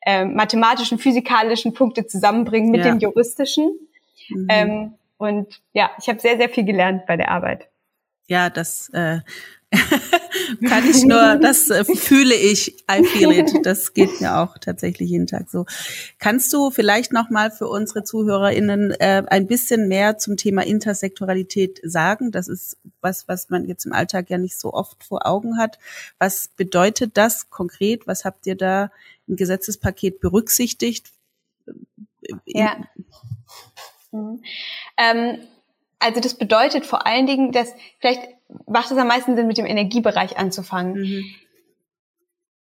äh, mathematischen, physikalischen Punkte zusammenbringen mit ja. dem juristischen. Mhm. Ähm, und ja, ich habe sehr, sehr viel gelernt bei der Arbeit. Ja, das äh, kann ich nur, das äh, fühle ich, I feel it. Das geht mir auch tatsächlich jeden Tag so. Kannst du vielleicht nochmal für unsere ZuhörerInnen äh, ein bisschen mehr zum Thema Intersektoralität sagen? Das ist was, was man jetzt im Alltag ja nicht so oft vor Augen hat. Was bedeutet das konkret? Was habt ihr da im Gesetzespaket berücksichtigt? Ja. Mhm. Ähm, also das bedeutet vor allen Dingen, dass vielleicht macht es am meisten Sinn, mit dem Energiebereich anzufangen. Mhm.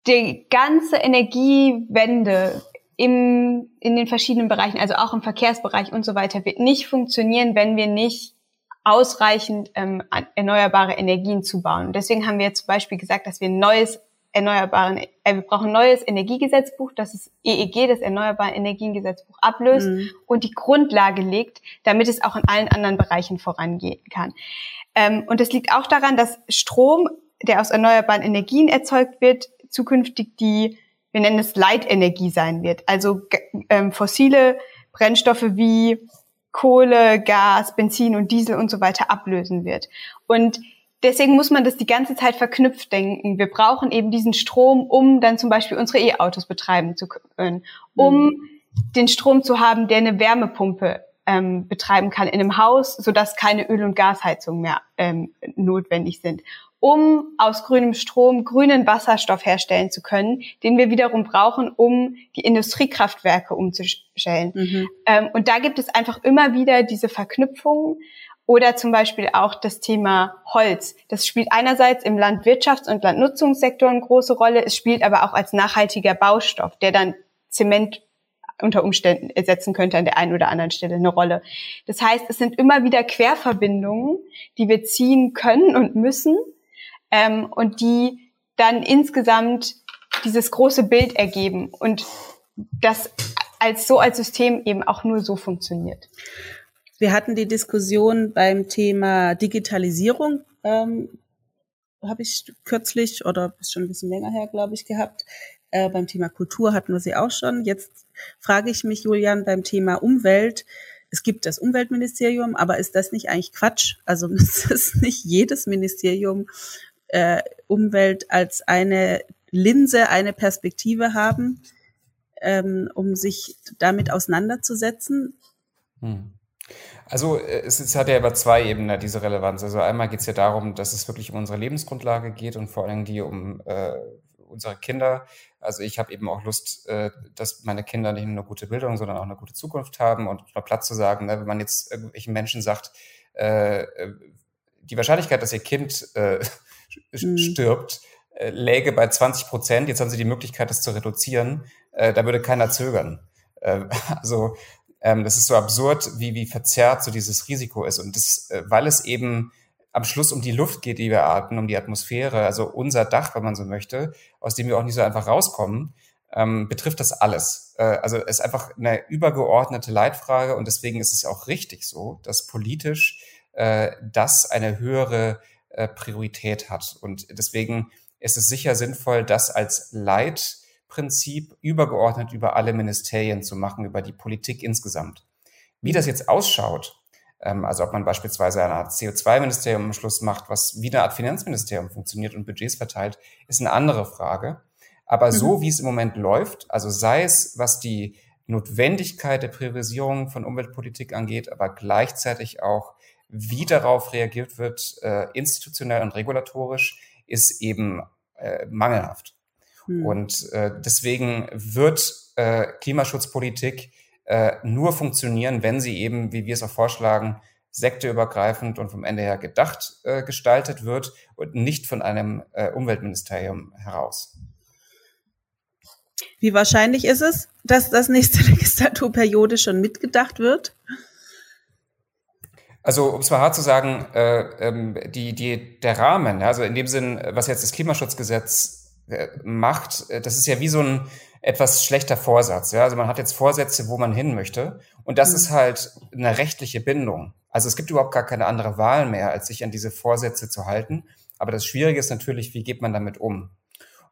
Die ganze Energiewende im, in den verschiedenen Bereichen, also auch im Verkehrsbereich und so weiter, wird nicht funktionieren, wenn wir nicht ausreichend ähm, erneuerbare Energien zubauen. deswegen haben wir zum Beispiel gesagt, dass wir ein neues erneuerbaren, äh, wir brauchen ein neues Energiegesetzbuch, das ist EEG, das Erneuerbare Energiengesetzbuch, ablöst mhm. und die Grundlage legt, damit es auch in allen anderen Bereichen vorangehen kann. Ähm, und es liegt auch daran, dass Strom, der aus erneuerbaren Energien erzeugt wird, zukünftig die, wir nennen es Leitenergie sein wird. Also ähm, fossile Brennstoffe wie Kohle, Gas, Benzin und Diesel und so weiter ablösen wird. Und deswegen muss man das die ganze Zeit verknüpft denken. Wir brauchen eben diesen Strom, um dann zum Beispiel unsere E-Autos betreiben zu können, um mhm. den Strom zu haben, der eine Wärmepumpe ähm, betreiben kann in einem Haus, sodass keine Öl- und Gasheizung mehr ähm, notwendig sind, um aus grünem Strom grünen Wasserstoff herstellen zu können, den wir wiederum brauchen, um die Industriekraftwerke umzustellen. Mhm. Ähm, und da gibt es einfach immer wieder diese Verknüpfungen. Oder zum Beispiel auch das Thema Holz. Das spielt einerseits im Landwirtschafts- und Landnutzungssektor eine große Rolle. Es spielt aber auch als nachhaltiger Baustoff, der dann Zement unter Umständen ersetzen könnte an der einen oder anderen Stelle eine Rolle. Das heißt, es sind immer wieder Querverbindungen, die wir ziehen können und müssen ähm, und die dann insgesamt dieses große Bild ergeben und das als so als System eben auch nur so funktioniert. Wir hatten die Diskussion beim Thema Digitalisierung, ähm, habe ich kürzlich oder ist schon ein bisschen länger her, glaube ich, gehabt. Äh, beim Thema Kultur hatten wir sie auch schon. Jetzt frage ich mich, Julian, beim Thema Umwelt. Es gibt das Umweltministerium, aber ist das nicht eigentlich Quatsch? Also müsste es nicht jedes Ministerium äh, Umwelt als eine Linse, eine Perspektive haben, ähm, um sich damit auseinanderzusetzen? Hm. Also es, es, hat ja über zwei Ebenen diese Relevanz. Also einmal geht es ja darum, dass es wirklich um unsere Lebensgrundlage geht und vor allem die um äh, unsere Kinder. Also ich habe eben auch Lust, äh, dass meine Kinder nicht nur eine gute Bildung, sondern auch eine gute Zukunft haben und mal Platz zu sagen, ne, wenn man jetzt irgendwelchen Menschen sagt, äh, äh die Wahrscheinlichkeit, dass ihr Kind äh, mhm. stirbt, äh, läge bei 20 Prozent. Jetzt haben sie die Möglichkeit, das zu reduzieren. Äh, da würde keiner zögern. Äh, also ähm, das ist so absurd, wie, wie verzerrt so dieses Risiko ist. Und das, äh, weil es eben am Schluss um die Luft geht, die wir atmen, um die Atmosphäre, also unser Dach, wenn man so möchte, aus dem wir auch nicht so einfach rauskommen, ähm, betrifft das alles. Äh, also es ist einfach eine übergeordnete Leitfrage und deswegen ist es auch richtig so, dass politisch äh, das eine höhere äh, Priorität hat. Und deswegen ist es sicher sinnvoll, das als Leitprinzip übergeordnet über alle Ministerien zu machen, über die Politik insgesamt. Wie das jetzt ausschaut, also ob man beispielsweise eine Art CO2-Ministerium am Schluss macht, was wie eine Art Finanzministerium funktioniert und Budgets verteilt, ist eine andere Frage. Aber mhm. so wie es im Moment läuft, also sei es, was die Notwendigkeit der Priorisierung von Umweltpolitik angeht, aber gleichzeitig auch, wie darauf reagiert wird, äh, institutionell und regulatorisch, ist eben äh, mangelhaft. Hm. Und äh, deswegen wird äh, Klimaschutzpolitik äh, nur funktionieren, wenn sie eben, wie wir es auch vorschlagen, sekteübergreifend und vom Ende her gedacht äh, gestaltet wird und nicht von einem äh, Umweltministerium heraus. Wie wahrscheinlich ist es, dass das nächste Legislaturperiode schon mitgedacht wird? Also um es mal hart zu sagen, äh, ähm, die, die, der Rahmen, also in dem Sinn, was jetzt das Klimaschutzgesetz äh, macht, äh, das ist ja wie so ein etwas schlechter Vorsatz. Ja? Also man hat jetzt Vorsätze, wo man hin möchte. Und das mhm. ist halt eine rechtliche Bindung. Also es gibt überhaupt gar keine andere Wahl mehr, als sich an diese Vorsätze zu halten. Aber das Schwierige ist natürlich, wie geht man damit um?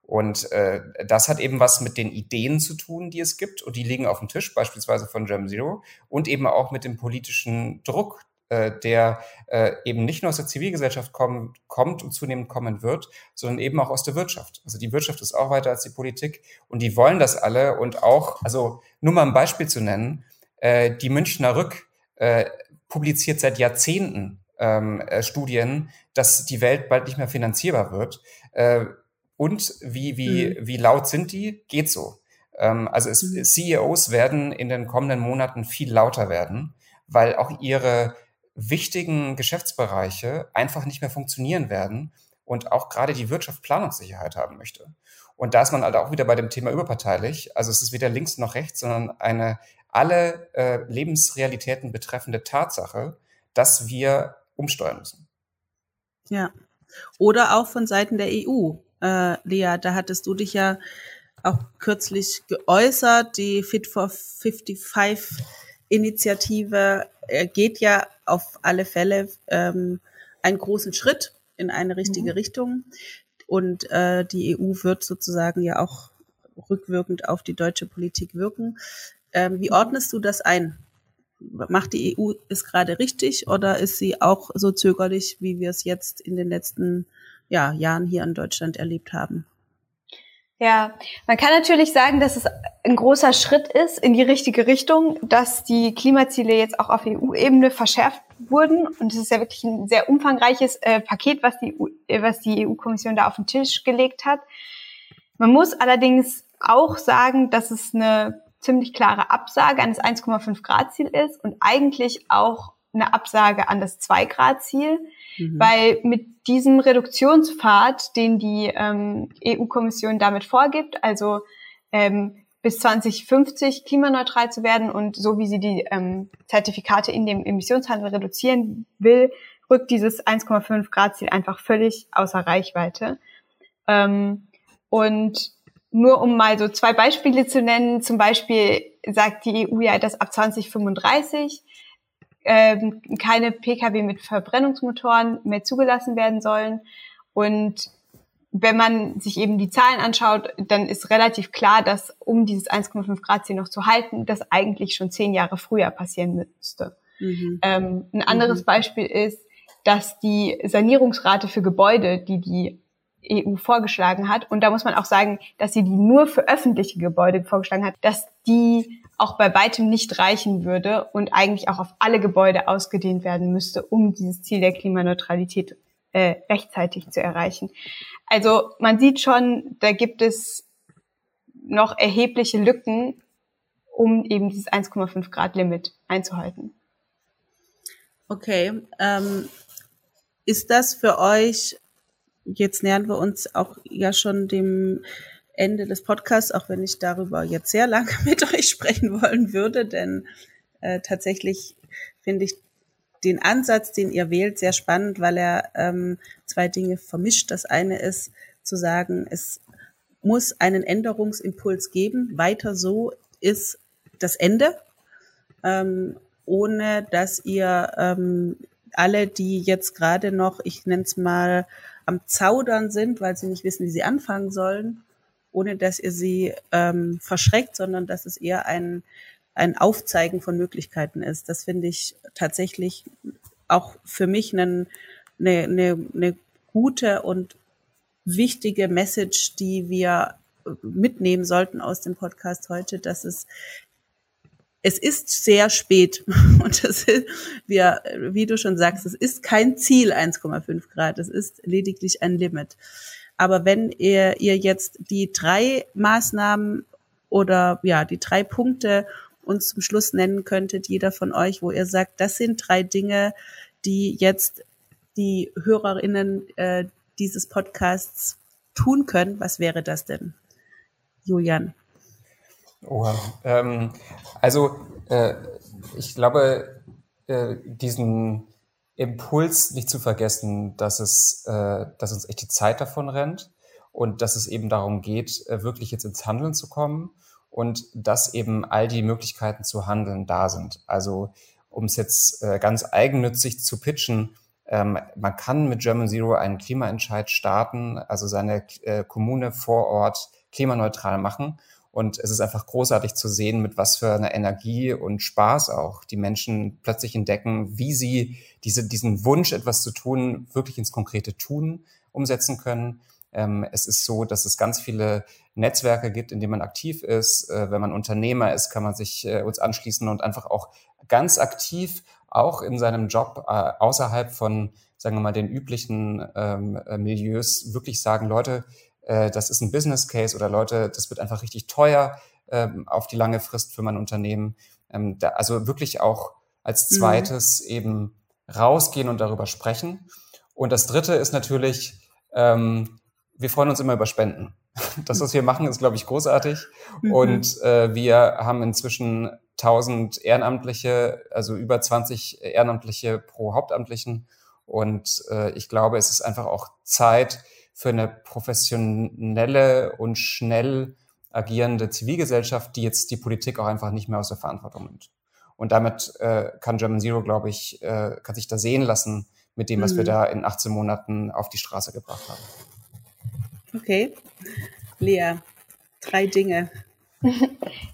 Und äh, das hat eben was mit den Ideen zu tun, die es gibt. Und die liegen auf dem Tisch, beispielsweise von Germ Zero. Und eben auch mit dem politischen Druck, äh, der äh, eben nicht nur aus der Zivilgesellschaft kommt, kommt und zunehmend kommen wird, sondern eben auch aus der Wirtschaft. Also die Wirtschaft ist auch weiter als die Politik und die wollen das alle und auch, also nur mal ein Beispiel zu nennen, äh, die Münchner Rück äh, publiziert seit Jahrzehnten ähm, äh, Studien, dass die Welt bald nicht mehr finanzierbar wird. Äh, und wie, wie, mhm. wie laut sind die? Geht so. Ähm, also es, mhm. CEOs werden in den kommenden Monaten viel lauter werden, weil auch ihre wichtigen Geschäftsbereiche einfach nicht mehr funktionieren werden und auch gerade die Wirtschaft Planungssicherheit haben möchte. Und da ist man halt auch wieder bei dem Thema überparteilich. Also es ist weder links noch rechts, sondern eine alle äh, Lebensrealitäten betreffende Tatsache, dass wir umsteuern müssen. Ja. Oder auch von Seiten der EU. Äh, Lea, da hattest du dich ja auch kürzlich geäußert. Die Fit for 55 Initiative geht ja auf alle Fälle ähm, einen großen Schritt in eine richtige mhm. Richtung. Und äh, die EU wird sozusagen ja auch rückwirkend auf die deutsche Politik wirken. Ähm, wie ordnest du das ein? Macht die EU es gerade richtig oder ist sie auch so zögerlich, wie wir es jetzt in den letzten ja, Jahren hier in Deutschland erlebt haben? Ja, man kann natürlich sagen, dass es ein großer Schritt ist in die richtige Richtung, dass die Klimaziele jetzt auch auf EU-Ebene verschärft wurden. Und es ist ja wirklich ein sehr umfangreiches äh, Paket, was die, äh, was die EU-Kommission da auf den Tisch gelegt hat. Man muss allerdings auch sagen, dass es eine ziemlich klare Absage an das 1,5 Grad Ziel ist und eigentlich auch eine Absage an das 2 Grad Ziel. Mhm. Weil mit diesem Reduktionspfad, den die ähm, EU-Kommission damit vorgibt, also ähm, bis 2050 klimaneutral zu werden und so wie sie die ähm, Zertifikate in dem Emissionshandel reduzieren will, rückt dieses 1,5 Grad Ziel einfach völlig außer Reichweite. Ähm, und nur um mal so zwei Beispiele zu nennen, zum Beispiel sagt die EU ja, dass ab 2035 ähm, keine Pkw mit Verbrennungsmotoren mehr zugelassen werden sollen. Und wenn man sich eben die Zahlen anschaut, dann ist relativ klar, dass um dieses 1,5 Grad Ziel noch zu halten, das eigentlich schon zehn Jahre früher passieren müsste. Mhm. Ähm, ein anderes mhm. Beispiel ist, dass die Sanierungsrate für Gebäude, die die EU vorgeschlagen hat, und da muss man auch sagen, dass sie die nur für öffentliche Gebäude vorgeschlagen hat, dass die auch bei weitem nicht reichen würde und eigentlich auch auf alle Gebäude ausgedehnt werden müsste, um dieses Ziel der Klimaneutralität äh, rechtzeitig zu erreichen. Also man sieht schon, da gibt es noch erhebliche Lücken, um eben dieses 1,5 Grad Limit einzuhalten. Okay, ähm, ist das für euch, jetzt nähern wir uns auch ja schon dem Ende des Podcasts, auch wenn ich darüber jetzt sehr lange mit euch sprechen wollen würde, denn äh, tatsächlich finde ich den Ansatz, den ihr wählt, sehr spannend, weil er ähm, zwei Dinge vermischt. Das eine ist zu sagen, es muss einen Änderungsimpuls geben. Weiter so ist das Ende, ähm, ohne dass ihr ähm, alle, die jetzt gerade noch, ich nenne es mal, am Zaudern sind, weil sie nicht wissen, wie sie anfangen sollen, ohne dass ihr sie ähm, verschreckt, sondern dass es eher ein, ein Aufzeigen von Möglichkeiten ist. Das finde ich tatsächlich auch für mich eine, eine, eine, gute und wichtige Message, die wir mitnehmen sollten aus dem Podcast heute, dass es es ist sehr spät und das ist, wir, wie du schon sagst, es ist kein Ziel 1,5 Grad, es ist lediglich ein Limit. Aber wenn ihr, ihr jetzt die drei Maßnahmen oder ja, die drei Punkte uns zum Schluss nennen könntet, jeder von euch, wo ihr sagt, das sind drei Dinge, die jetzt die HörerInnen äh, dieses Podcasts tun können, was wäre das denn? Julian. Oha. Ähm, also äh, ich glaube, äh, diesen Impuls nicht zu vergessen, dass es, äh, dass uns echt die Zeit davon rennt und dass es eben darum geht, äh, wirklich jetzt ins Handeln zu kommen und dass eben all die Möglichkeiten zu handeln da sind. Also um es jetzt äh, ganz eigennützig zu pitchen, ähm, man kann mit German Zero einen Klimaentscheid starten, also seine äh, Kommune vor Ort klimaneutral machen. Und es ist einfach großartig zu sehen, mit was für einer Energie und Spaß auch die Menschen plötzlich entdecken, wie sie diese, diesen Wunsch, etwas zu tun, wirklich ins konkrete Tun umsetzen können. Ähm, es ist so, dass es ganz viele Netzwerke gibt, in denen man aktiv ist. Äh, wenn man Unternehmer ist, kann man sich äh, uns anschließen und einfach auch ganz aktiv auch in seinem Job äh, außerhalb von, sagen wir mal, den üblichen ähm, äh, Milieus wirklich sagen, Leute, äh, das ist ein Business Case oder Leute, das wird einfach richtig teuer ähm, auf die lange Frist für mein Unternehmen. Ähm, da, also wirklich auch als mhm. zweites mhm. eben rausgehen und darüber sprechen. Und das dritte ist natürlich, ähm, wir freuen uns immer über Spenden. Das, was wir machen, ist, glaube ich, großartig. Mhm. Und äh, wir haben inzwischen 1000 Ehrenamtliche, also über 20 Ehrenamtliche pro Hauptamtlichen. Und äh, ich glaube, es ist einfach auch Zeit für eine professionelle und schnell agierende Zivilgesellschaft, die jetzt die Politik auch einfach nicht mehr aus der Verantwortung nimmt. Und damit äh, kann German Zero, glaube ich, äh, kann sich da sehen lassen mit dem, was mhm. wir da in 18 Monaten auf die Straße gebracht haben. Okay. Lea, drei Dinge.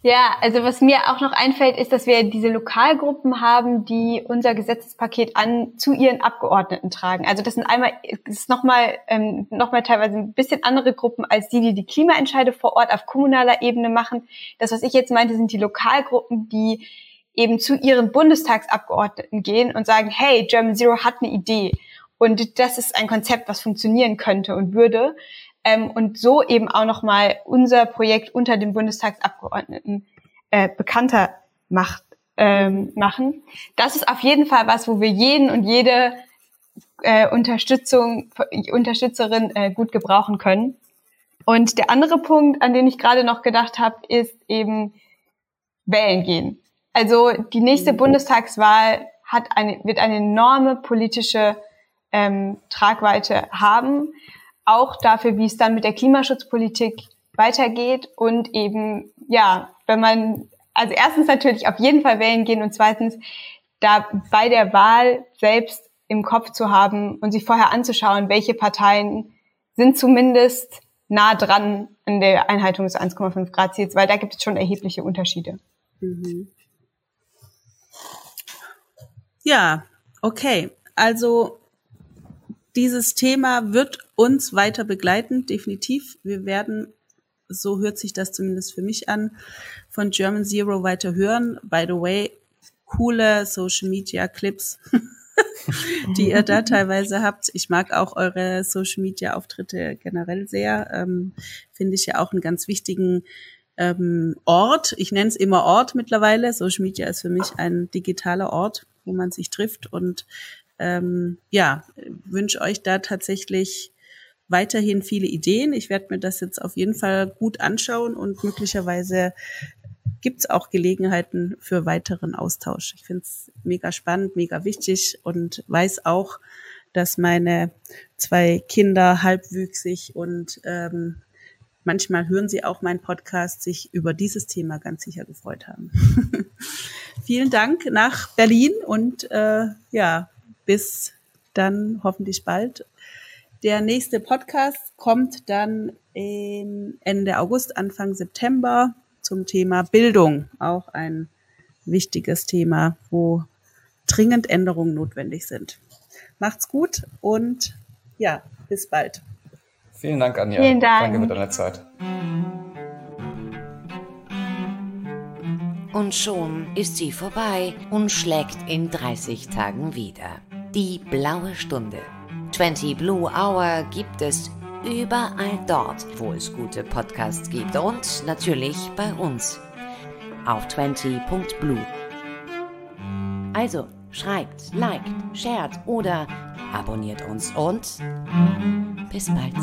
Ja, also was mir auch noch einfällt, ist, dass wir diese Lokalgruppen haben, die unser Gesetzespaket an zu ihren Abgeordneten tragen. Also das sind einmal, das ist nochmal ähm, noch mal teilweise ein bisschen andere Gruppen als die, die die Klimaentscheide vor Ort auf kommunaler Ebene machen. Das, was ich jetzt meinte, sind die Lokalgruppen, die eben zu ihren Bundestagsabgeordneten gehen und sagen, hey, German Zero hat eine Idee. Und das ist ein Konzept, was funktionieren könnte und würde ähm, und so eben auch nochmal unser Projekt unter den Bundestagsabgeordneten äh, bekannter macht, ähm, machen. Das ist auf jeden Fall was, wo wir jeden und jede äh, Unterstützung, Unterstützerin äh, gut gebrauchen können. Und der andere Punkt, an den ich gerade noch gedacht habe, ist eben wählen gehen. Also die nächste mhm. Bundestagswahl hat eine, wird eine enorme politische ähm, Tragweite haben auch dafür, wie es dann mit der Klimaschutzpolitik weitergeht und eben, ja, wenn man, also erstens natürlich auf jeden Fall wählen gehen und zweitens da bei der Wahl selbst im Kopf zu haben und sich vorher anzuschauen, welche Parteien sind zumindest nah dran an der Einhaltung des 1,5 Grad Ziels, weil da gibt es schon erhebliche Unterschiede. Mhm. Ja, okay. Also dieses Thema wird uns weiter begleiten, definitiv. Wir werden, so hört sich das zumindest für mich an, von German Zero weiter hören. By the way, coole Social Media Clips, die ihr da teilweise habt. Ich mag auch eure Social Media Auftritte generell sehr. Ähm, Finde ich ja auch einen ganz wichtigen ähm, Ort. Ich nenne es immer Ort mittlerweile. Social Media ist für mich ein digitaler Ort, wo man sich trifft und ähm, ja, wünsche euch da tatsächlich weiterhin viele Ideen. Ich werde mir das jetzt auf jeden Fall gut anschauen und möglicherweise gibt es auch Gelegenheiten für weiteren Austausch. Ich finde es mega spannend, mega wichtig und weiß auch, dass meine zwei Kinder halbwüchsig und ähm, manchmal hören sie auch meinen Podcast, sich über dieses Thema ganz sicher gefreut haben. Vielen Dank nach Berlin und äh, ja, bis dann hoffentlich bald. Der nächste Podcast kommt dann Ende August, Anfang September zum Thema Bildung. Auch ein wichtiges Thema, wo dringend Änderungen notwendig sind. Macht's gut und ja, bis bald. Vielen Dank, Anja. Vielen Dank. Danke für deine Zeit. Und schon ist sie vorbei und schlägt in 30 Tagen wieder. Die blaue Stunde. 20 Blue Hour gibt es überall dort, wo es gute Podcasts gibt und natürlich bei uns auf 20.blue. Also schreibt, liked, shared oder abonniert uns und bis bald.